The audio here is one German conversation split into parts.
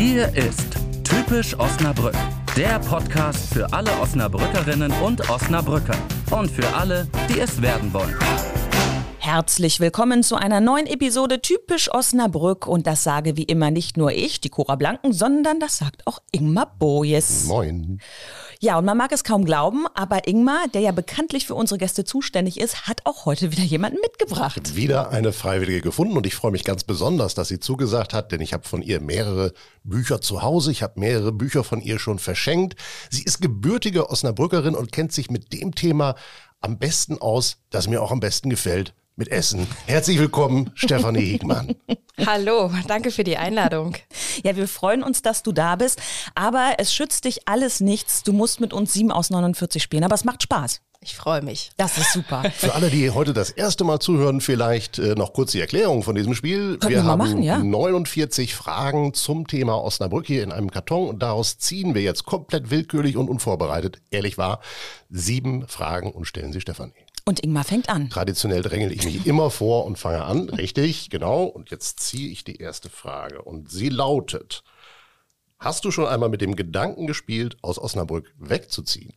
Hier ist Typisch Osnabrück, der Podcast für alle Osnabrückerinnen und Osnabrücker und für alle, die es werden wollen. Herzlich willkommen zu einer neuen Episode Typisch Osnabrück und das sage wie immer nicht nur ich, die Cora Blanken, sondern das sagt auch Ingmar Bojes. Moin. Ja, und man mag es kaum glauben, aber Ingmar, der ja bekanntlich für unsere Gäste zuständig ist, hat auch heute wieder jemanden mitgebracht. Wieder eine Freiwillige gefunden und ich freue mich ganz besonders, dass sie zugesagt hat, denn ich habe von ihr mehrere Bücher zu Hause, ich habe mehrere Bücher von ihr schon verschenkt. Sie ist gebürtige Osnabrückerin und kennt sich mit dem Thema am besten aus, das mir auch am besten gefällt, mit Essen. Herzlich willkommen, Stefanie Hegmann. Hallo, danke für die Einladung. Ja, wir freuen uns, dass du da bist, aber es schützt dich alles nichts. Du musst mit uns 7 aus 49 spielen, aber es macht Spaß. Ich freue mich. Das ist super. Für alle, die heute das erste Mal zuhören, vielleicht äh, noch kurz die Erklärung von diesem Spiel. Können wir mal haben machen, ja. 49 Fragen zum Thema Osnabrück hier in einem Karton und daraus ziehen wir jetzt komplett willkürlich und unvorbereitet, ehrlich wahr, sieben Fragen und stellen sie Stefanie. Und Ingmar fängt an. Traditionell drängel ich mich immer vor und fange an. Richtig, genau. Und jetzt ziehe ich die erste Frage. Und sie lautet: Hast du schon einmal mit dem Gedanken gespielt, aus Osnabrück wegzuziehen?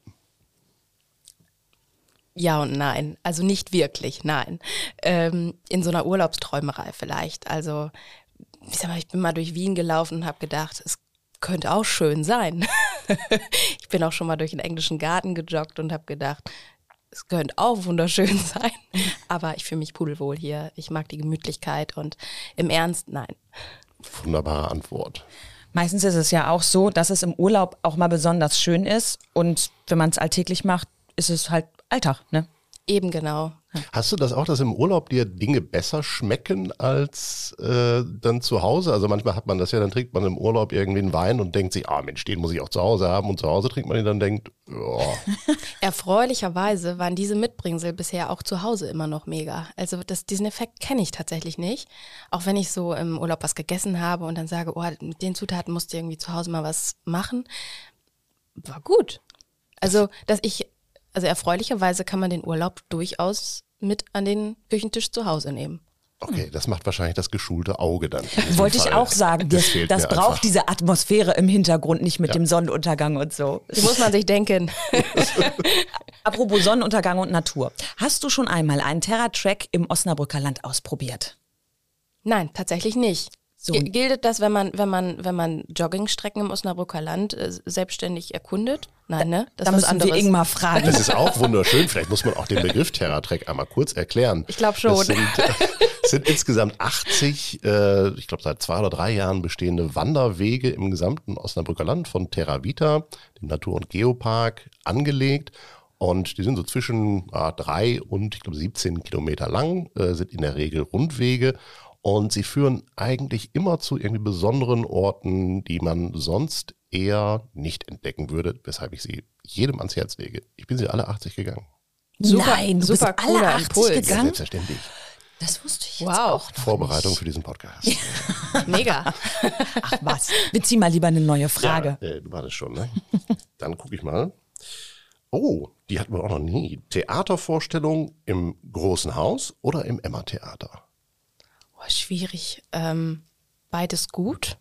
Ja und nein. Also nicht wirklich, nein. Ähm, in so einer Urlaubsträumerei vielleicht. Also, ich sag mal, ich bin mal durch Wien gelaufen und habe gedacht, es könnte auch schön sein. ich bin auch schon mal durch den englischen Garten gejoggt und habe gedacht, es könnte auch wunderschön sein. Aber ich fühle mich pudelwohl hier. Ich mag die Gemütlichkeit und im Ernst, nein. Wunderbare Antwort. Meistens ist es ja auch so, dass es im Urlaub auch mal besonders schön ist und wenn man es alltäglich macht, ist es halt Alltag, ne? Eben genau. Hast du das auch, dass im Urlaub dir Dinge besser schmecken als äh, dann zu Hause? Also manchmal hat man das ja, dann trinkt man im Urlaub irgendwie einen Wein und denkt sich, ah Mensch, den muss ich auch zu Hause haben. Und zu Hause trinkt man ihn dann denkt, ja. Erfreulicherweise waren diese Mitbringsel bisher auch zu Hause immer noch mega. Also das, diesen Effekt kenne ich tatsächlich nicht. Auch wenn ich so im Urlaub was gegessen habe und dann sage, oh, mit den Zutaten musst du irgendwie zu Hause mal was machen. War gut. Also, dass ich also erfreulicherweise kann man den Urlaub durchaus mit an den Küchentisch zu Hause nehmen. Okay, das macht wahrscheinlich das geschulte Auge dann. Wollte ich auch sagen, das, fehlt das mir braucht einfach. diese Atmosphäre im Hintergrund, nicht mit Ja. dem Sonnenuntergang und so. Die muss man sich denken. Apropos Sonnenuntergang und Natur. Hast du schon einmal einen Terra-Track im Osnabrücker Land ausprobiert? Nein, tatsächlich nicht. So. Gilt das, wenn man, wenn man, wenn man Joggingstrecken im Osnabrücker Land äh, selbstständig erkundet? Nein, ne? Das da ist müssen wir. Ingmar fragen. Das ist auch wunderschön. Vielleicht muss man auch den Begriff Terratrek einmal kurz erklären. Ich glaub schon. Es sind, es sind insgesamt 80, äh, ich glaube seit zwei oder drei Jahren bestehende Wanderwege im gesamten Osnabrücker Land von Terra Vita, dem Natur- und Geopark, angelegt. Und die sind so zwischen ah, drei und ich glaube 17 Kilometer lang, äh, sind in der Regel Rundwege. Und sie führen eigentlich immer zu irgendwie besonderen Orten, die man sonst eher nicht entdecken würde, weshalb ich sie jedem ans Herz lege. Ich bin sie alle 80 gegangen. Super- Nein, du super bist alle cooler 80 Impuls. Ja, gegangen? selbstverständlich. Das wusste ich jetzt Wow. auch noch Vorbereitung nicht. für diesen Podcast. Mega. Ach was, bezieh mal lieber eine neue Frage. Ja, äh, du wartest schon, ne? Dann gucke ich mal. Oh, die hatten wir auch noch nie. Theatervorstellung im Großen Haus oder im Emma-Theater? Oh, schwierig. Ähm, beides gut.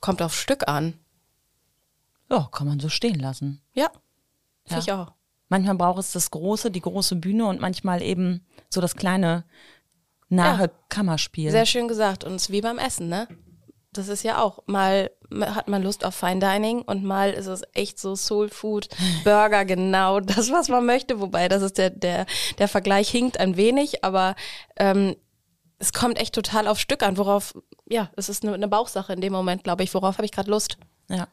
Kommt auf Stück an. Ja, kann man so stehen lassen. Ja, Ja. ich auch. Manchmal braucht es das große, die große Bühne und manchmal eben so das kleine, nahe Ja. Kammerspiel. Sehr schön gesagt. Und es ist wie beim Essen, ne? Das ist ja auch, mal hat man Lust auf Fine Dining und mal ist es echt so Soul Food, Burger, genau das, was man möchte. Wobei, das ist der, der, der Vergleich hinkt ein wenig, aber ähm, es kommt echt total auf Stück an, worauf, ja, es ist eine, eine Bauchsache in dem Moment, glaube ich. Worauf habe ich gerade Lust? Ja.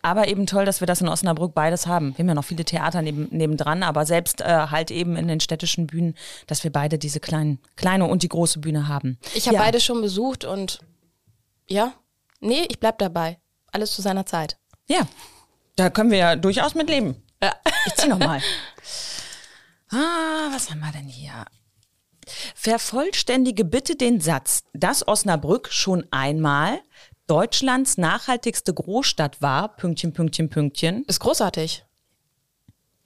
Aber eben toll, dass wir das in Osnabrück beides haben. Wir haben ja noch viele Theater neben, nebendran, aber selbst äh, halt eben in den städtischen Bühnen, dass wir beide diese kleinen, kleine und die große Bühne haben. Ich habe ja. beide schon besucht und ja, nee, ich bleib dabei. Alles zu seiner Zeit. Ja, da können wir ja durchaus mit leben. Ja. Ich zieh noch mal. Ah, was haben wir denn hier? Vervollständige bitte den Satz, dass Osnabrück schon einmal Deutschlands nachhaltigste Großstadt war, Pünktchen, Pünktchen, Pünktchen. Ist großartig.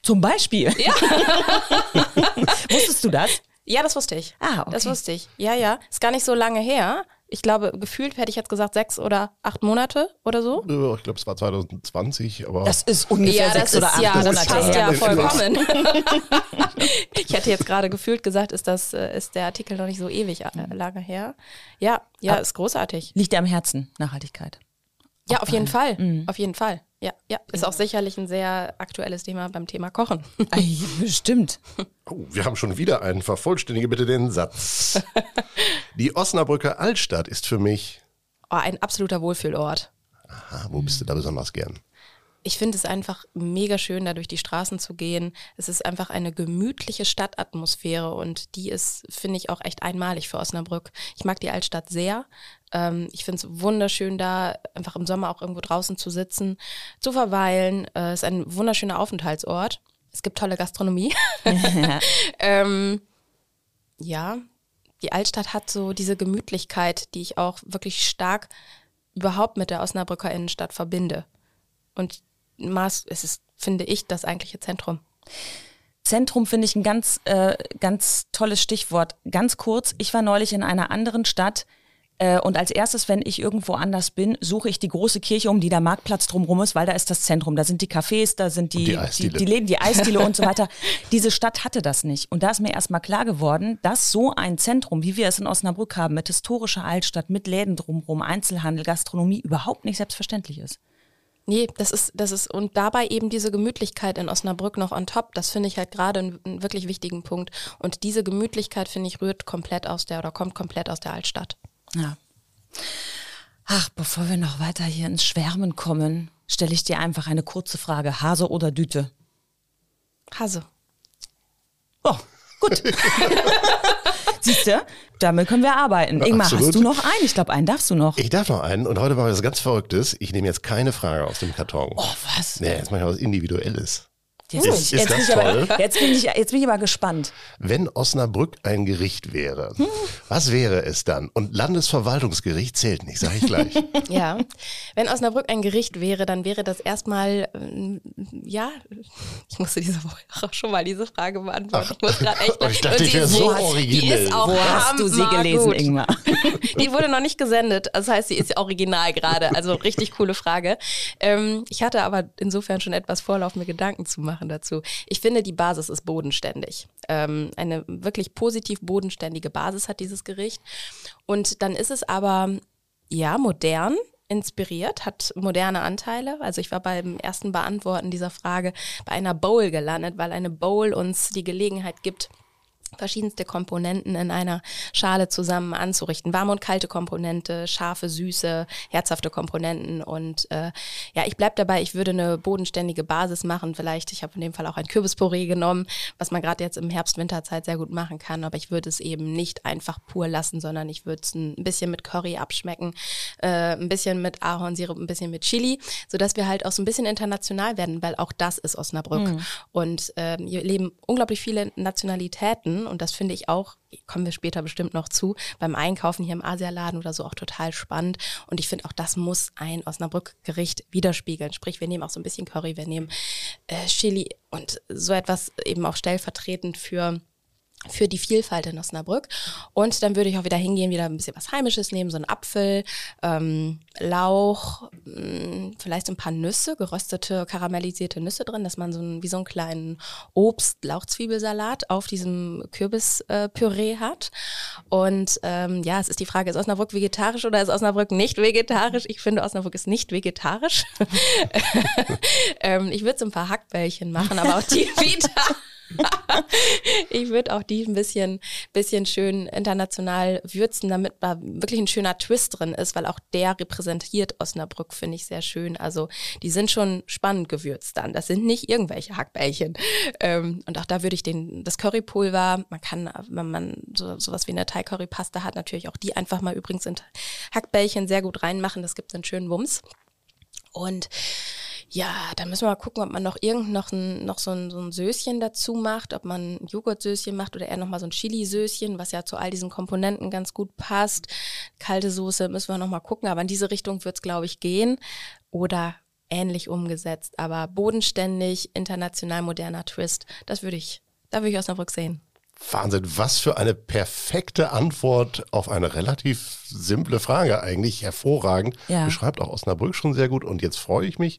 Zum Beispiel. Ja. Wusstest du das? Ja, das wusste ich. Ah, okay. Das wusste ich. Ja, ja. Ist gar nicht so lange her. Ich glaube, gefühlt hätte ich jetzt gesagt sechs oder acht Monate oder so. Ich glaube, es war 2020, aber Das ist ungefähr ja, sechs das oder ist acht ja, das Monate passt her. ja vollkommen. ich hätte jetzt gerade gefühlt gesagt, ist das äh, ist der Artikel noch nicht so ewig äh, lange her. Ja, ja, ist großartig. Liegt dir am Herzen, Nachhaltigkeit. Ja, auf jeden Fall. Auf jeden Fall. Ja, ja. Ist auch sicherlich ein sehr aktuelles Thema beim Thema Kochen. Bestimmt. Oh, wir haben schon wieder einen. Vervollständige bitte den Satz. Die Osnabrücker Altstadt ist für mich. Oh, ein absoluter Wohlfühlort. Ah, wo bist du da besonders gern? Ich finde es einfach mega schön, da durch die Straßen zu gehen. Es ist einfach eine gemütliche Stadtatmosphäre und die ist, finde ich, auch echt einmalig für Osnabrück. Ich mag die Altstadt sehr. Ähm, ich finde es wunderschön, da einfach im Sommer auch irgendwo draußen zu sitzen, zu verweilen. Es äh, ist ein wunderschöner Aufenthaltsort. Es gibt tolle Gastronomie. ähm, ja, die Altstadt hat so diese Gemütlichkeit, die ich auch wirklich stark überhaupt mit der Osnabrücker Innenstadt verbinde. Und Maß, es ist, finde ich, das eigentliche Zentrum. Zentrum finde ich ein ganz, äh, ganz tolles Stichwort. Ganz kurz, ich war neulich in einer anderen Stadt äh, und als erstes, wenn ich irgendwo anders bin, suche ich die große Kirche, um die der Marktplatz drumherum ist, weil da ist das Zentrum. Da sind die Cafés, da sind die, die die, Eisdiele. die Läden, die Eisdiele und so weiter. Diese Stadt hatte das nicht. Und da ist mir erstmal klar geworden, dass so ein Zentrum, wie wir es in Osnabrück haben, mit historischer Altstadt, mit Läden drumherum, Einzelhandel, Gastronomie, überhaupt nicht selbstverständlich ist. Nee, das ist, das ist, und dabei eben diese Gemütlichkeit in Osnabrück noch on top, das finde ich halt gerade einen, einen wirklich wichtigen Punkt. Und diese Gemütlichkeit, finde ich, rührt komplett aus der oder kommt komplett aus der Altstadt. Ja. Ach, bevor wir noch weiter hier ins Schwärmen kommen, stelle ich dir einfach eine kurze Frage. Hase oder Düte? Hase. Oh, gut. Siehst du, damit können wir arbeiten. Ingmar, absolut. hast du noch einen? Ich glaube, einen darfst du noch. Ich darf noch einen und heute machen wir was ganz Verrücktes. Ich nehme jetzt keine Frage aus dem Karton. Oh, was? Nee, jetzt mache ich was Individuelles. Jetzt, Ist- bin ich, ist jetzt, bin das ich toll? aber, jetzt, bin ich, jetzt bin ich aber gespannt. Wenn Osnabrück ein Gericht wäre, was wäre es dann? Und Landesverwaltungsgericht zählt nicht, sage ich gleich. Ja. Wenn Osnabrück ein Gericht wäre, dann wäre das erstmal, ähm, ja, ich musste diese Woche auch schon mal diese Frage beantworten. Ich muss gerade echt. ich dachte, und ich die wäre ist- so die originell. ist auch Wo hast du sie gelesen. Ingmar? Die wurde noch nicht gesendet. Das heißt, sie ist original gerade. Also richtig coole Frage. Ähm, ich hatte aber insofern schon etwas Vorlauf, mir Gedanken zu machen dazu. Ich finde, die Basis ist bodenständig. Ähm, eine wirklich positiv bodenständige Basis hat dieses Gericht. Und dann ist es aber, ja, modern inspiriert, hat moderne Anteile. Also ich war beim ersten Beantworten dieser Frage bei einer Bowl gelandet, weil eine Bowl uns die Gelegenheit gibt, verschiedenste Komponenten in einer Schale zusammen anzurichten. Warme und kalte Komponente, scharfe, süße, herzhafte Komponenten. Und äh, ja, ich bleib dabei, ich würde eine bodenständige Basis machen. Vielleicht, ich habe in dem Fall auch ein Kürbispüree genommen, was man gerade jetzt im Herbst-Winterzeit sehr gut machen kann. Aber ich würde es eben nicht einfach pur lassen, sondern ich würde es ein bisschen mit Curry abschmecken, äh, ein bisschen mit Ahornsirup, ein bisschen mit Chili, sodass wir halt auch so ein bisschen international werden, weil auch das ist Osnabrück. Und ähm, hier leben unglaublich viele Nationalitäten und das finde ich auch, kommen wir später bestimmt noch zu, beim Einkaufen hier im Asialaden oder so auch total spannend. Und ich finde auch, das muss ein Osnabrück-Gericht widerspiegeln. Sprich, wir nehmen auch so ein bisschen Curry, wir nehmen äh, Chili und so etwas eben auch stellvertretend für für die Vielfalt in Osnabrück. Und dann würde ich auch wieder hingehen, wieder ein bisschen was Heimisches nehmen, so einen Apfel, ähm, Lauch, mh, vielleicht so ein paar Nüsse, geröstete, karamellisierte Nüsse drin, dass man so einen, wie so einen kleinen Obst-Lauchzwiebelsalat auf diesem Kürbispüree hat. Und ähm, ja, es ist die Frage, ist Osnabrück vegetarisch oder ist Osnabrück nicht vegetarisch? Ich finde, Osnabrück ist nicht vegetarisch. ähm, ich würde so ein paar Hackbällchen machen, aber auch die wieder ich würde auch die ein bisschen, bisschen schön international würzen, damit da wirklich ein schöner Twist drin ist, weil auch der repräsentiert Osnabrück, finde ich sehr schön. Also die sind schon spannend gewürzt dann. Das sind nicht irgendwelche Hackbällchen. Ähm, und auch da würde ich den, das Currypulver, man kann, wenn man so, sowas wie eine Thai-Curry-Paste hat, natürlich auch die einfach mal übrigens in Hackbällchen sehr gut reinmachen. Das gibt einen schönen Wumms. Und ja, da müssen wir mal gucken, ob man noch irgend noch, ein, noch so, ein, so ein Söschen dazu macht, ob man ein Joghurtsöschen macht oder eher nochmal so ein Chili-Söschen, was ja zu all diesen Komponenten ganz gut passt. Kalte Soße müssen wir nochmal gucken, aber in diese Richtung wird es, glaube ich, gehen. Oder ähnlich umgesetzt, aber bodenständig, international moderner Twist, das würde ich, da würde ich Osnabrück sehen. Wahnsinn, was für eine perfekte Antwort auf eine relativ simple Frage eigentlich. Hervorragend. Ja. Beschreibt auch Osnabrück schon sehr gut. Und jetzt freue ich mich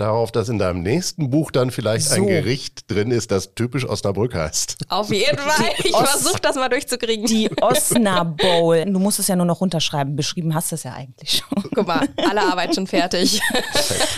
darauf, dass in deinem nächsten Buch dann vielleicht So. ein Gericht drin ist, das typisch Osnabrück heißt. Auf jeden Fall. Ich versuche das mal durchzukriegen. Die Osna Bowl. Du musst es ja nur noch runterschreiben. Beschrieben hast du es ja eigentlich schon. Guck mal, alle Arbeit schon fertig.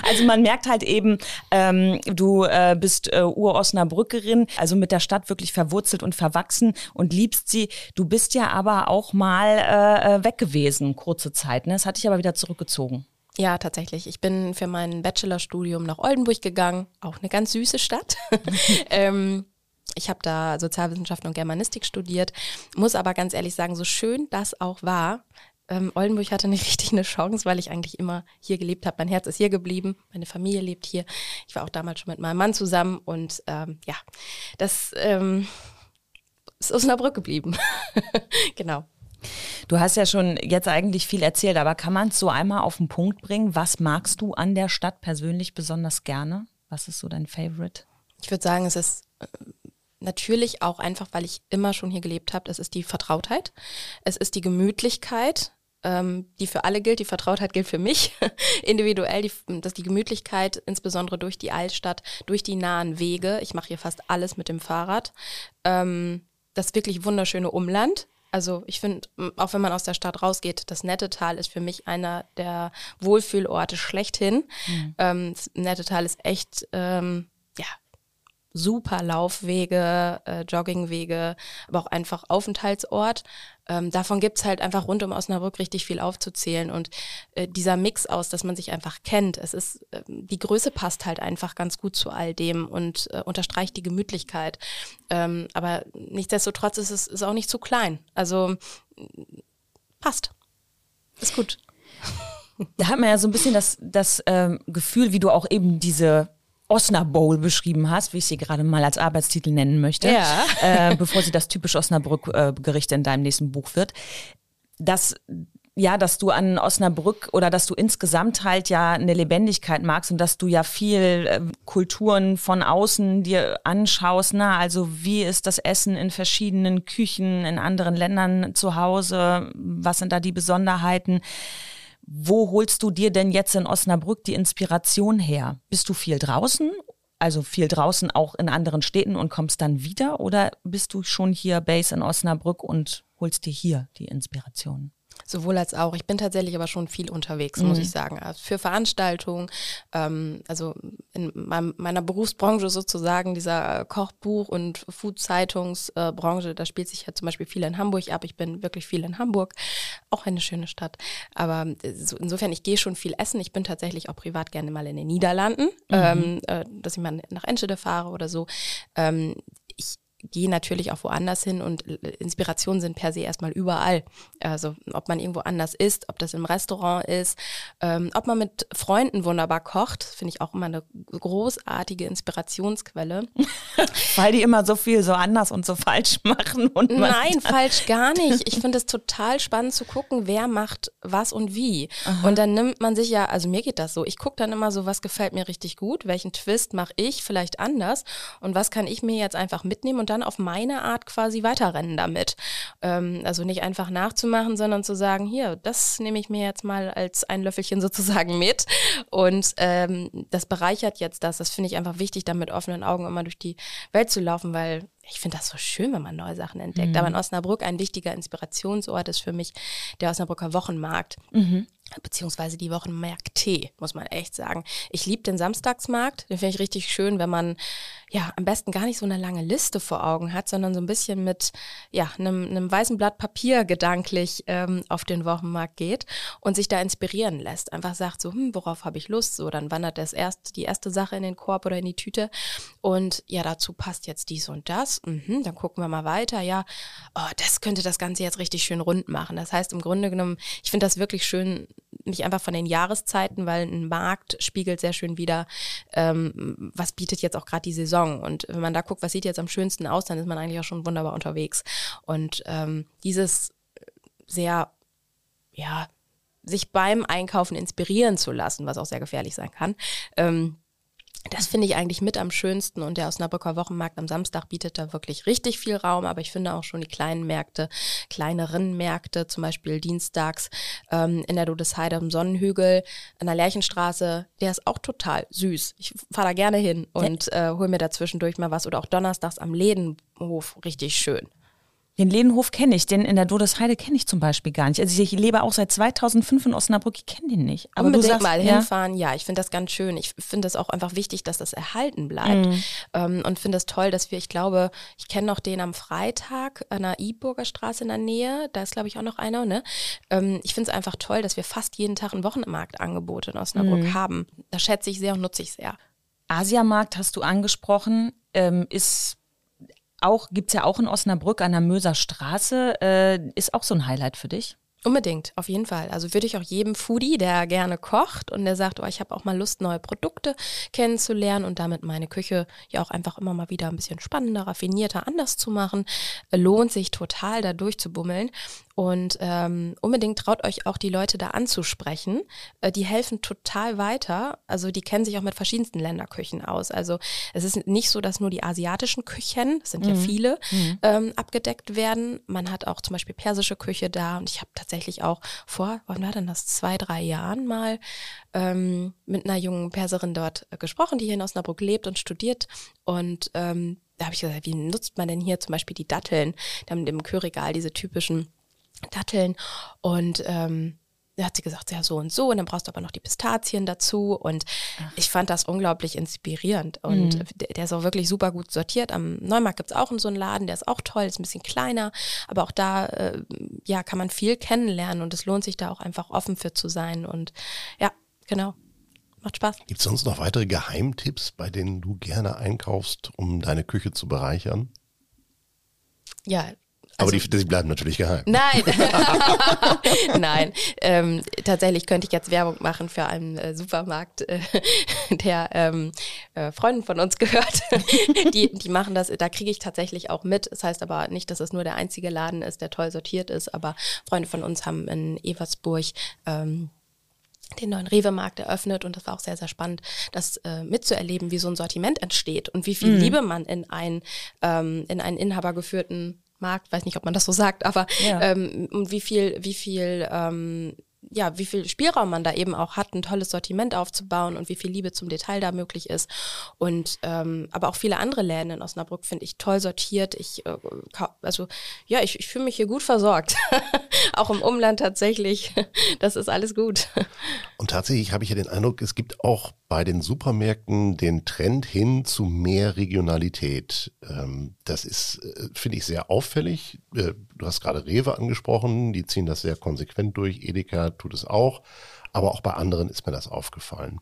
Also man merkt halt eben, ähm, du äh, bist äh, Ur-Osnabrückerin, also mit der Stadt wirklich verwurzelt und verwachsen und liebst sie. Du bist ja aber auch mal äh, äh, weg gewesen, kurze Zeit. Ne? Das hatte ich aber wieder zurückgezogen. Ja, tatsächlich. Ich bin für mein Bachelorstudium nach Oldenburg gegangen, auch eine ganz süße Stadt. ähm, ich habe da Sozialwissenschaften und Germanistik studiert, muss aber ganz ehrlich sagen, so schön das auch war, ähm, Oldenburg hatte nicht richtig eine Chance, weil ich eigentlich immer hier gelebt habe. Mein Herz ist hier geblieben, meine Familie lebt hier. Ich war auch damals schon mit meinem Mann zusammen und ähm, ja, das ähm, ist Osnabrück geblieben. genau. Du hast ja schon jetzt eigentlich viel erzählt, aber kann man es so einmal auf den Punkt bringen? Was magst du an der Stadt persönlich besonders gerne? Was ist so dein Favorite? Ich würde sagen, es ist äh, natürlich auch einfach, weil ich immer schon hier gelebt habe, es ist die Vertrautheit, es ist die Gemütlichkeit, ähm, die für alle gilt, die Vertrautheit gilt für mich individuell, die, dass die Gemütlichkeit insbesondere durch die Altstadt, durch die nahen Wege, ich mache hier fast alles mit dem Fahrrad, ähm, das wirklich wunderschöne Umland. Also ich finde, auch wenn man aus der Stadt rausgeht, das Nettetal ist für mich einer der Wohlfühlorte schlechthin. Ähm, das Nettetal ist echt, ähm, ja, super Laufwege, äh, Joggingwege, aber auch einfach Aufenthaltsort. Ähm, davon gibt's halt einfach rund um Osnabrück richtig viel aufzuzählen. Und äh, dieser Mix aus, dass man sich einfach kennt, es ist, äh, die Größe passt halt einfach ganz gut zu all dem und äh, unterstreicht die Gemütlichkeit. Ähm, aber nichtsdestotrotz ist es ist auch nicht zu klein. Also passt. Ist gut. Da hat man ja so ein bisschen das, das ähm, Gefühl, wie du auch eben diese Osna Bowl beschrieben hast, wie ich sie gerade mal als Arbeitstitel nennen möchte, Ja. äh, bevor sie das typisch Osnabrück-Gericht in deinem nächsten Buch wird, dass ja, dass du an Osnabrück oder dass du insgesamt halt ja eine Lebendigkeit magst und dass du ja viel äh, Kulturen von außen dir anschaust, na, also wie ist das Essen in verschiedenen Küchen in anderen Ländern zu Hause, was sind da die Besonderheiten? Wo holst du dir denn jetzt in Osnabrück die Inspiration her? Bist du viel draußen? Also viel draußen auch in anderen Städten und kommst dann wieder? Oder bist du schon hier Base in Osnabrück und holst dir hier die Inspiration? Sowohl als auch. Ich bin tatsächlich aber schon viel unterwegs, muss ich sagen. Also Für Veranstaltungen, ähm, also in meinem, meiner Berufsbranche sozusagen, dieser Kochbuch- und Food-Zeitungsbranche, da spielt sich ja zum Beispiel viel in Hamburg ab. Ich bin wirklich viel in Hamburg, auch eine schöne Stadt. Aber äh, so, insofern, ich gehe schon viel essen. Ich bin tatsächlich auch privat gerne mal in den Niederlanden, ähm, äh, dass ich mal nach Enschede fahre oder so. Ähm, ich gehe natürlich auch woanders hin und Inspirationen sind per se erstmal überall. Also ob man irgendwo anders isst, ob das im Restaurant ist, ähm, ob man mit Freunden wunderbar kocht, finde ich auch immer eine großartige Inspirationsquelle. Weil die immer so viel so anders und so falsch machen. Und Nein, falsch gar nicht. Ich finde es total spannend zu gucken, wer macht was und wie. Und dann nimmt man sich ja, also mir geht das so, ich gucke dann immer so, was gefällt mir richtig gut, welchen Twist mache ich vielleicht anders und was kann ich mir jetzt einfach mitnehmen und dann auf meine Art quasi weiterrennen damit. Ähm, also nicht einfach nachzumachen, sondern zu sagen, hier, das nehme ich mir jetzt mal als ein Löffelchen sozusagen mit und ähm, das bereichert jetzt das. Das finde ich einfach wichtig, da mit offenen Augen immer durch die Welt zu laufen, weil ich finde das so schön, wenn man neue Sachen entdeckt. Aber in Osnabrück ein wichtiger Inspirationsort ist für mich der Osnabrücker Wochenmarkt. Beziehungsweise die Wochenmärkte, muss man echt sagen. Ich liebe den Samstagsmarkt. Den finde ich richtig schön, wenn man ja am besten gar nicht so eine lange Liste vor Augen hat, sondern so ein bisschen mit ja, einem, einem weißen Blatt Papier gedanklich ähm, auf den Wochenmarkt geht und sich da inspirieren lässt. Einfach sagt so, hm, worauf habe ich Lust? So, dann wandert das erst die erste Sache in den Korb oder in die Tüte. Und ja, dazu passt jetzt dies und das. Mhm, dann gucken wir mal weiter. Ja, oh, das könnte das Ganze jetzt richtig schön rund machen. Das heißt, im Grunde genommen, ich finde das wirklich schön, nicht einfach von den Jahreszeiten, weil ein Markt spiegelt sehr schön wieder, ähm, was bietet jetzt auch gerade die Saison. Und wenn man da guckt, was sieht jetzt am schönsten aus, dann ist man eigentlich auch schon wunderbar unterwegs. Und ähm, dieses sehr, ja, sich beim Einkaufen inspirieren zu lassen, was auch sehr gefährlich sein kann, ähm, Das finde ich eigentlich mit am schönsten und der Osnabrücker Wochenmarkt am Samstag bietet da wirklich richtig viel Raum, aber ich finde auch schon die kleinen Märkte, kleineren Märkte, zum Beispiel dienstags ähm, in der Dodesheide am Sonnenhügel an der Lerchenstraße, der ist auch total süß. Ich fahre da gerne hin und äh, hole mir da zwischendurch mal was oder auch donnerstags am Lädenhof richtig schön. Den Ledenhof kenne ich, den in der Dodesheide kenne ich zum Beispiel gar nicht. Also ich lebe auch seit 2005 in Osnabrück, ich kenne den nicht. Aber Unbedingt du sagst, mal hinfahren, ja, ich finde das ganz schön. Ich finde es auch einfach wichtig, dass das erhalten bleibt mhm. ähm, und finde es toll, dass wir, ich glaube, ich kenne noch den am Freitag an der Iburger Straße in der Nähe, da ist glaube ich auch noch einer, ne? Ähm, ich finde es einfach toll, dass wir fast jeden Tag ein Wochenmarktangebot in Osnabrück mhm. haben. Das schätze ich sehr und nutze ich sehr. Asiamarkt hast du angesprochen, ähm, ist auch, gibt es ja auch in Osnabrück an der Möser Straße. Äh, ist auch so ein Highlight für dich? Unbedingt, auf jeden Fall. Also würde ich auch jedem Foodie, der gerne kocht und der sagt, oh, ich habe auch mal Lust, neue Produkte kennenzulernen und damit meine Küche ja auch einfach immer mal wieder ein bisschen spannender, raffinierter, anders zu machen, lohnt sich total da durchzubummeln. Und ähm, unbedingt traut euch auch die Leute da anzusprechen. Äh, die helfen total weiter. Also die kennen sich auch mit verschiedensten Länderküchen aus. Also es ist nicht so, dass nur die asiatischen Küchen, das sind mhm. ja viele, mhm. ähm, abgedeckt werden. Man hat auch zum Beispiel persische Küche da. Und ich habe tatsächlich auch vor, wann war denn das, zwei, drei Jahren mal ähm, mit einer jungen Perserin dort äh, gesprochen, die hier in Osnabrück lebt und studiert. Und ähm, da habe ich gesagt, wie nutzt man denn hier zum Beispiel die Datteln? Da haben im Kühlregal diese typischen Datteln und ähm, da hat sie gesagt, ja, so und so, und dann brauchst du aber noch die Pistazien dazu. Und Ach. ich fand das unglaublich inspirierend. Und mhm. der, der, ist auch wirklich super gut sortiert. Am Neumarkt gibt es auch so einen Laden, der ist auch toll, ist ein bisschen kleiner, aber auch da äh, ja, kann man viel kennenlernen und es lohnt sich da auch einfach offen für zu sein. Und ja, genau. Macht Spaß. Gibt es sonst noch weitere Geheimtipps, bei denen du gerne einkaufst, um deine Küche zu bereichern? Ja, aber also, die, die, bleiben natürlich geheim. Nein, nein. Ähm, tatsächlich könnte ich jetzt Werbung machen für einen äh, Supermarkt, äh, der ähm, äh, Freunden von uns gehört. die, die machen das, da kriege ich tatsächlich auch mit. Das heißt aber nicht, dass es nur der einzige Laden ist, der toll sortiert ist, aber Freunde von uns haben in Eversburg ähm, den neuen Rewe-Markt eröffnet und das war auch sehr, sehr spannend, das äh, mitzuerleben, wie so ein Sortiment entsteht und wie viel mhm. Liebe man in einen, ähm, in einen inhabergeführten Markt, weiß nicht, ob man das so sagt, aber ja. ähm, und wie viel, wie viel ähm, ja, wie viel Spielraum man da eben auch hat, ein tolles Sortiment aufzubauen und wie viel Liebe zum Detail da möglich ist. Und ähm, aber auch viele andere Läden in Osnabrück finde ich toll sortiert. Ich äh, also ja, ich, ich fühle mich hier gut versorgt. auch im Umland tatsächlich. das ist alles gut. Und tatsächlich habe ich ja den Eindruck, es gibt auch bei den Supermärkten den Trend hin zu mehr Regionalität. Ähm, das ist, äh, finde ich, sehr auffällig. Äh, du hast gerade Rewe angesprochen, die ziehen das sehr konsequent durch. Edeka tut es auch, aber auch bei anderen ist mir das aufgefallen.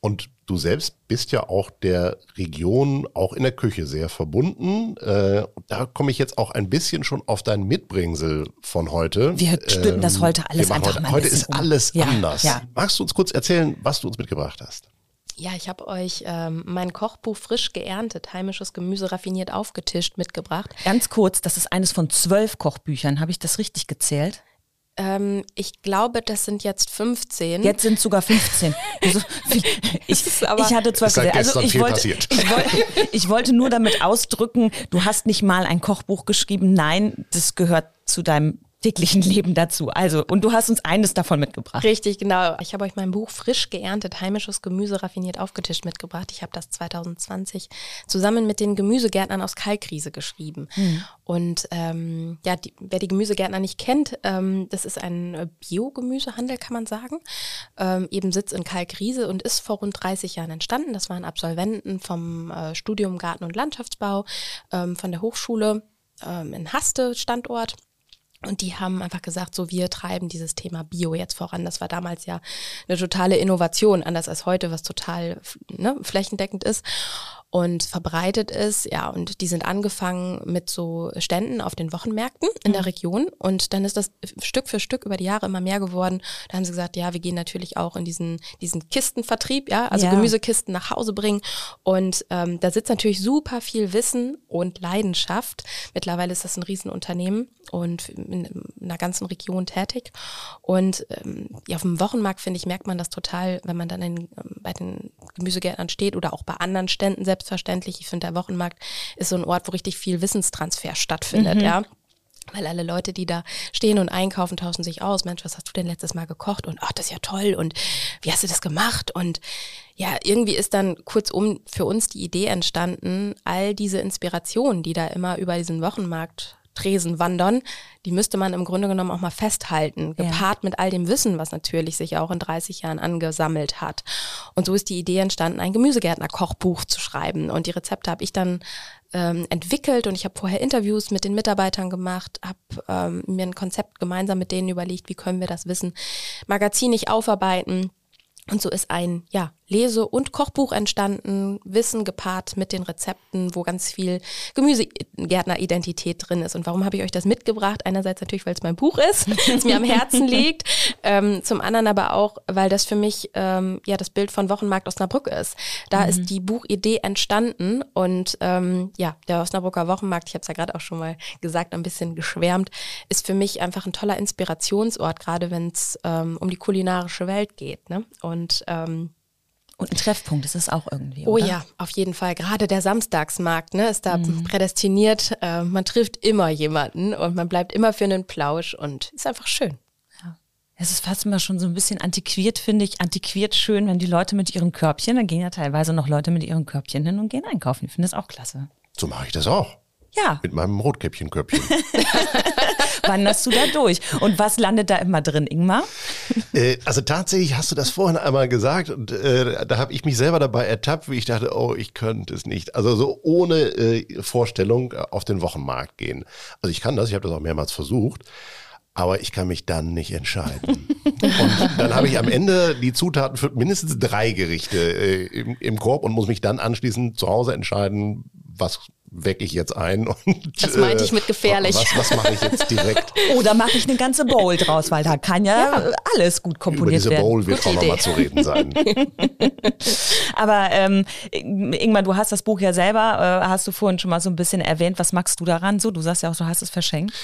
Und du selbst bist ja auch der Region, auch in der Küche sehr verbunden. Äh, da komme ich jetzt auch ein bisschen schon auf dein Mitbringsel von heute. Wir stülpen ähm, das heute alles einfach heute, mal ein Heute ist um. alles ja, anders. Ja. Magst du uns kurz erzählen, was du uns mitgebracht hast? Ja, ich habe euch ähm, mein Kochbuch frisch geerntet, heimisches Gemüse raffiniert aufgetischt mitgebracht. Ganz kurz, das ist eines von zwölf Kochbüchern. Habe ich das richtig gezählt? Ähm, ich glaube, das sind jetzt 15. Jetzt sind sogar 15. Also, ich, ich, hatte zwar gesagt, also ich wollte, ich, wollte, ich wollte nur damit ausdrücken, du hast nicht mal ein Kochbuch geschrieben. Nein, das gehört zu deinem täglichen Leben dazu. Also, und du hast uns eines davon mitgebracht. Richtig, genau. Ich habe euch mein Buch Frisch geerntet, heimisches Gemüse raffiniert aufgetischt mitgebracht. Ich habe das 2020 zusammen mit den Gemüsegärtnern aus Kalkriese geschrieben. Mhm. Und ähm, ja, die, wer die Gemüsegärtner nicht kennt, ähm, das ist ein Biogemüsehandel, kann man sagen. Ähm, eben Sitz in Kalkriese und ist vor rund 30 Jahren entstanden. Das waren Absolventen vom äh, Studium Garten- und Landschaftsbau ähm, von der Hochschule ähm, in Haste Standort. Und die haben einfach gesagt, so wir treiben dieses Thema Bio jetzt voran. Das war damals ja eine totale Innovation, anders als heute, was total ne, flächendeckend ist. Und verbreitet ist. Ja, und die sind angefangen mit so Ständen auf den Wochenmärkten in der Region und dann ist das Stück für Stück über die Jahre immer mehr geworden. Da haben sie gesagt, ja, wir gehen natürlich auch in diesen, diesen Kistenvertrieb, ja, also Ja. Gemüsekisten nach Hause bringen und ähm, da sitzt natürlich super viel Wissen und Leidenschaft. Mittlerweile ist das ein Riesenunternehmen und in, in einer ganzen Region tätig. Und ähm, ja, auf dem Wochenmarkt, finde ich, merkt man das total, wenn man dann in, ähm, bei den Gemüsegärtnern steht oder auch bei anderen Ständen selbstverständlich. Ich finde, der Wochenmarkt ist so ein Ort, wo richtig viel Wissenstransfer stattfindet, ja. Weil alle Leute, die da stehen und einkaufen, tauschen sich aus. Mensch, was hast du denn letztes Mal gekocht? Und ach, das ist ja toll. Und wie hast du das gemacht? Und ja, irgendwie ist dann kurzum für uns die Idee entstanden, all diese Inspirationen, die da immer über diesen Wochenmarkt Tresen wandern, die müsste man im Grunde genommen auch mal festhalten, Ja. gepaart mit all dem Wissen, was natürlich sich auch in 30 Jahren angesammelt hat. Und so ist die Idee entstanden, ein Gemüsegärtner-Kochbuch zu schreiben. Und die Rezepte habe ich dann ähm, entwickelt und ich habe vorher Interviews mit den Mitarbeitern gemacht, habe ähm, mir ein Konzept gemeinsam mit denen überlegt, wie können wir das Wissen magazinig aufarbeiten. Und so ist ein ja, Lese- und Kochbuch entstanden, Wissen gepaart mit den Rezepten, wo ganz viel Gemüsegärtner-Identität drin ist. Und warum habe ich euch das mitgebracht? Einerseits natürlich, weil es mein Buch ist, es mir am Herzen liegt. Ähm, zum anderen aber auch, weil das für mich ähm, ja das Bild von Wochenmarkt Osnabrück ist. Da ist die Buchidee entstanden und ähm, ja, der Osnabrücker Wochenmarkt, ich habe es ja gerade auch schon mal gesagt, ein bisschen geschwärmt, ist für mich einfach ein toller Inspirationsort, gerade wenn es ähm, um die kulinarische Welt geht. Ne? Und ähm, Und ein Treffpunkt ist es auch irgendwie. Oh oder? ja, auf jeden Fall. Gerade der Samstagsmarkt ne, ist da prädestiniert. Äh, man trifft immer jemanden und man bleibt immer für einen Plausch und ist einfach schön. Es ist fast immer schon so ein bisschen antiquiert, finde ich. Antiquiert schön, wenn die Leute mit ihren Körbchen, dann gehen ja teilweise noch Leute mit ihren Körbchen hin und gehen einkaufen. Ich finde das auch klasse. So mache ich das auch. Ja, Mit meinem Rotkäppchenkörbchen. wanderst du da durch? Und was landet da immer drin, Ingmar? äh, also tatsächlich hast du das vorhin einmal gesagt und äh, da habe ich mich selber dabei ertappt, wie ich dachte, oh, ich könnte es nicht. Also so ohne äh, Vorstellung auf den Wochenmarkt gehen. Also ich kann das, ich habe das auch mehrmals versucht. Aber ich kann mich dann nicht entscheiden. Und dann habe ich am Ende die Zutaten für mindestens drei Gerichte äh, im, im Korb und muss mich dann anschließend zu Hause entscheiden, was wecke ich jetzt ein. Und, Das meinte ich mit gefährlich. Was, was mache ich jetzt direkt? Oder mache ich eine ganze Bowl draus, weil da kann ja, alles gut Über komponiert diese werden. Bowl wird Gute auch nochmal zu reden sein. Aber ähm, Ingmar, du hast das Buch ja selber, äh, hast du vorhin schon mal so ein bisschen erwähnt. Was magst du daran so? Du sagst ja auch, du hast es verschenkt.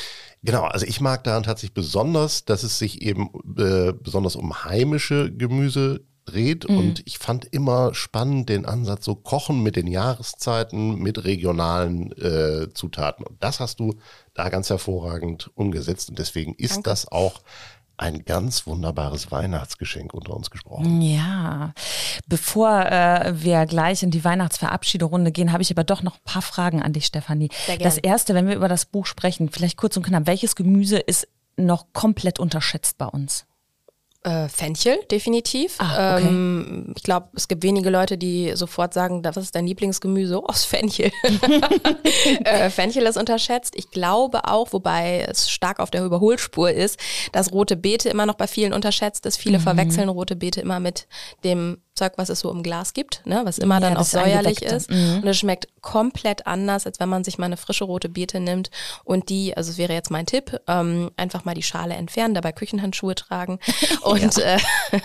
Genau, also ich mag daran tatsächlich besonders, dass es sich eben äh, besonders um heimische Gemüse dreht und ich fand immer spannend den Ansatz, so kochen mit den Jahreszeiten, mit regionalen äh, Zutaten. Und das hast du da ganz hervorragend umgesetzt und deswegen ist das auch ein ganz wunderbares Weihnachtsgeschenk unter uns gesprochen. Ja, bevor äh, wir gleich in die Weihnachtsverabschiederunde gehen, habe ich aber doch noch ein paar Fragen an dich, Stefanie. Das erste, wenn wir über das Buch sprechen, vielleicht kurz und knapp, welches Gemüse ist noch komplett unterschätzt bei uns? Äh, Fenchel, definitiv. Ah, okay. ähm, ich glaube, es gibt wenige Leute, die sofort sagen, was ist dein Lieblingsgemüse? Oh, das Fenchel. äh, Fenchel ist unterschätzt. Ich glaube auch, wobei es stark auf der Überholspur ist, dass rote Beete immer noch bei vielen unterschätzt ist. Viele verwechseln rote Beete immer mit dem Zeug, was es so im Glas gibt, ne? was immer Ja, dann auch säuerlich ist. Und es schmeckt komplett anders, als wenn man sich mal eine frische rote Beete nimmt und die, also es wäre jetzt mein Tipp, ähm, einfach mal die Schale entfernen, dabei Küchenhandschuhe tragen und äh,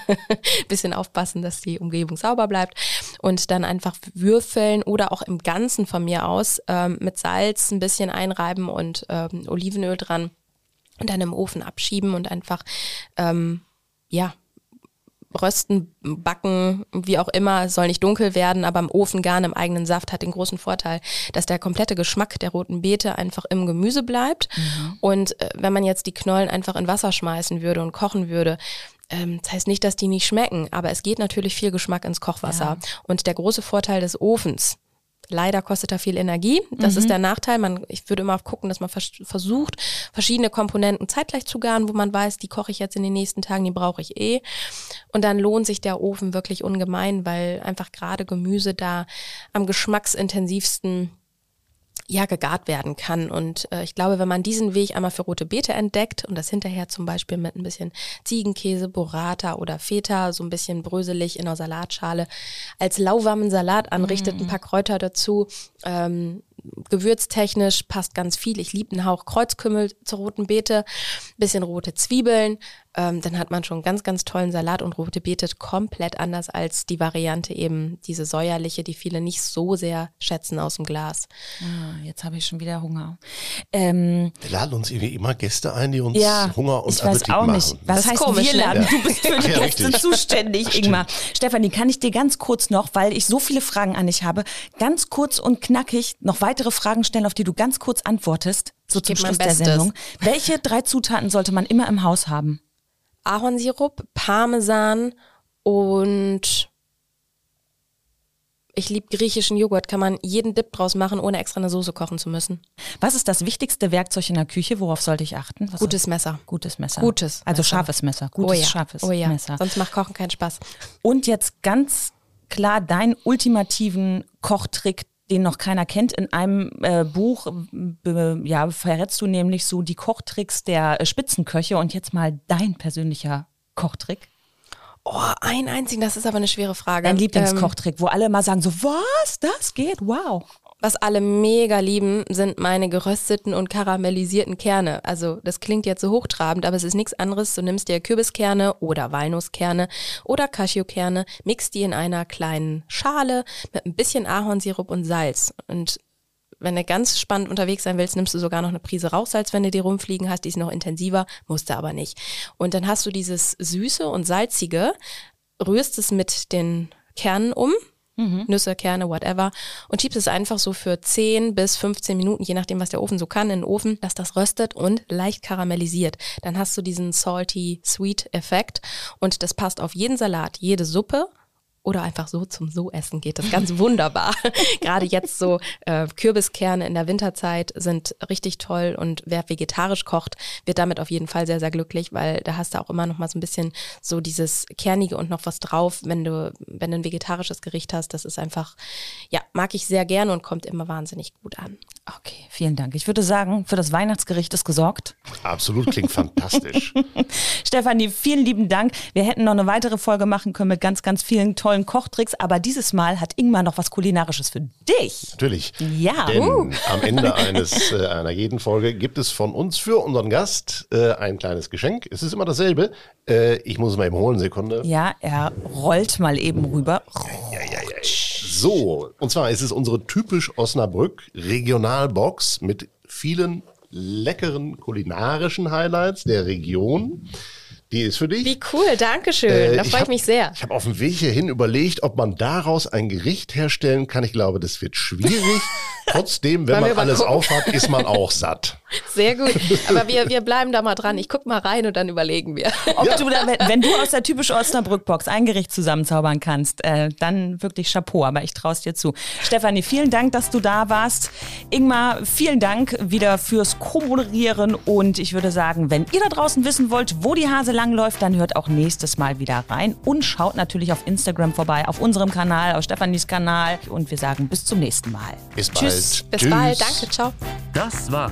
bisschen aufpassen, dass die Umgebung sauber bleibt und dann einfach würfeln oder auch im Ganzen von mir aus ähm, mit Salz ein bisschen einreiben und ähm, Olivenöl dran und dann im Ofen abschieben und einfach ähm, ja rösten, backen, wie auch immer, soll nicht dunkel werden, aber im Ofen garen im eigenen Saft hat den großen Vorteil, dass der komplette Geschmack der roten Beete einfach im Gemüse bleibt. Und äh, wenn man jetzt die Knollen einfach in Wasser schmeißen würde und kochen würde, ähm, das heißt nicht, dass die nicht schmecken, aber es geht natürlich viel Geschmack ins Kochwasser. Und der große Vorteil des Ofens, Leider kostet er viel Energie. Das ist der Nachteil. Man, ich würde immer gucken, dass man vers versucht, verschiedene Komponenten zeitgleich zu garen, wo man weiß, die koche ich jetzt in den nächsten Tagen, die brauche ich eh. Und dann lohnt sich der Ofen wirklich ungemein, weil einfach gerade Gemüse da am geschmacksintensivsten ja, gegart werden kann. Und äh, ich glaube, wenn man diesen Weg einmal für rote Beete entdeckt und das hinterher zum Beispiel mit ein bisschen Ziegenkäse, Burrata oder Feta, so ein bisschen bröselig in einer Salatschale, als lauwarmen Salat anrichtet, mm. ein paar Kräuter dazu, ähm, gewürztechnisch passt ganz viel. Ich liebe einen Hauch Kreuzkümmel zur roten Beete, bisschen rote Zwiebeln, ähm, dann hat man schon ganz, ganz tollen Salat und rote Beete komplett anders als die Variante eben, diese säuerliche, die viele nicht so sehr schätzen aus dem Glas. Ah, jetzt habe ich schon wieder Hunger. Ähm, wir laden uns irgendwie immer Gäste ein, die uns ja, Hunger und ich weiß auch machen. nicht. Was heißt komisch, wir ne? laden? Ja. Du bist für die ja, Gäste richtig. zuständig. Ingmar. Stefanie, kann ich dir ganz kurz noch, weil ich so viele Fragen an dich habe, ganz kurz und knackig noch weitere Fragen stellen, auf die du ganz kurz antwortest, so ich zum Schluss der Sendung. Welche drei Zutaten sollte man immer im Haus haben? Ahornsirup, Parmesan und ich liebe griechischen Joghurt, kann man jeden Dip draus machen, ohne extra eine Soße kochen zu müssen. Was ist das wichtigste Werkzeug in der Küche? Worauf sollte ich achten? Was Gutes Messer. Gutes Messer. Gutes. Also Messer. scharfes Messer. Gutes, oh ja. scharfes oh ja. Messer. Sonst macht Kochen keinen Spaß. Und jetzt ganz klar deinen ultimativen Kochtrick, den noch keiner kennt. In einem äh, Buch äh, ja, verrätst du nämlich so die Kochtricks der äh, Spitzenköche und jetzt mal dein persönlicher Kochtrick. Oh, ein einzigen, das ist aber eine schwere Frage. Dein Lieblingskochtrick, ähm, wo alle mal sagen so, was, das geht, wow. Was alle mega lieben, sind meine gerösteten und karamellisierten Kerne. Also das klingt jetzt so hochtrabend, aber es ist nichts anderes. Du nimmst dir Kürbiskerne oder Walnusskerne oder Cashewkerne, mixt die in einer kleinen Schale mit ein bisschen Ahornsirup und Salz. Und wenn du ganz spannend unterwegs sein willst, nimmst du sogar noch eine Prise Rauchsalz, wenn du die rumfliegen hast. Die ist noch intensiver, musst du aber nicht. Und dann hast du dieses Süße und Salzige, rührst es mit den Kernen um, Mhm. Nüsse, Kerne, whatever. Und schiebst es einfach so für 10 bis 15 Minuten, je nachdem, was der Ofen so kann, in den Ofen, dass das röstet und leicht karamellisiert. Dann hast du diesen salty sweet Effekt und das passt auf jeden Salat, jede Suppe oder einfach so zum So-Essen geht das ganz wunderbar. Gerade jetzt so äh, Kürbiskerne in der Winterzeit sind richtig toll und wer vegetarisch kocht, wird damit auf jeden Fall sehr, sehr glücklich, weil da hast du auch immer noch mal so ein bisschen so dieses Kernige und noch was drauf, wenn du, wenn du ein vegetarisches Gericht hast. Das ist einfach, ja, mag ich sehr gerne und kommt immer wahnsinnig gut an. Okay, vielen Dank. Ich würde sagen, für das Weihnachtsgericht ist gesorgt. Absolut, klingt fantastisch. Stefanie, vielen lieben Dank. Wir hätten noch eine weitere Folge machen können mit ganz, ganz vielen tollen Kochtricks, aber dieses Mal hat Ingmar noch was Kulinarisches für dich. Natürlich. Ja. Denn uh. am Ende eines, äh, einer jeden Folge gibt es von uns für unseren Gast äh, ein kleines Geschenk. Es ist immer dasselbe. Äh, ich muss es mal eben holen, Sekunde. Ja, er rollt mal eben rüber. Ja, ja, ja. So, und zwar ist es unsere typisch Osnabrück Regionalbox mit vielen leckeren kulinarischen Highlights der Region. Die ist für dich. Wie cool, danke schön. Äh, da freue ich, mich sehr. Ich habe auf dem Weg hierhin überlegt, ob man daraus ein Gericht herstellen kann. Ich glaube, das wird schwierig. Trotzdem, wenn man alles aufhat, ist man auch satt. Sehr gut. Aber wir, wir bleiben da mal dran. Ich gucke mal rein und dann überlegen wir. Ob ja. du da, wenn du aus der typischen Osnabrück-Box ein Gericht zusammenzaubern kannst, äh, dann wirklich Chapeau. Aber ich traue es dir zu. Stefanie, vielen Dank, dass du da warst. Ingmar, vielen Dank wieder fürs Co-Moderieren. Und ich würde sagen, wenn ihr da draußen wissen wollt, wo die Hase langläuft, dann hört auch nächstes Mal wieder rein. Und schaut natürlich auf Instagram vorbei, auf unserem Kanal, auf Stefanies Kanal. Und wir sagen bis zum nächsten Mal. Bis bald. Tschüss. Bis Tschüss. bald. Danke. Ciao. Das war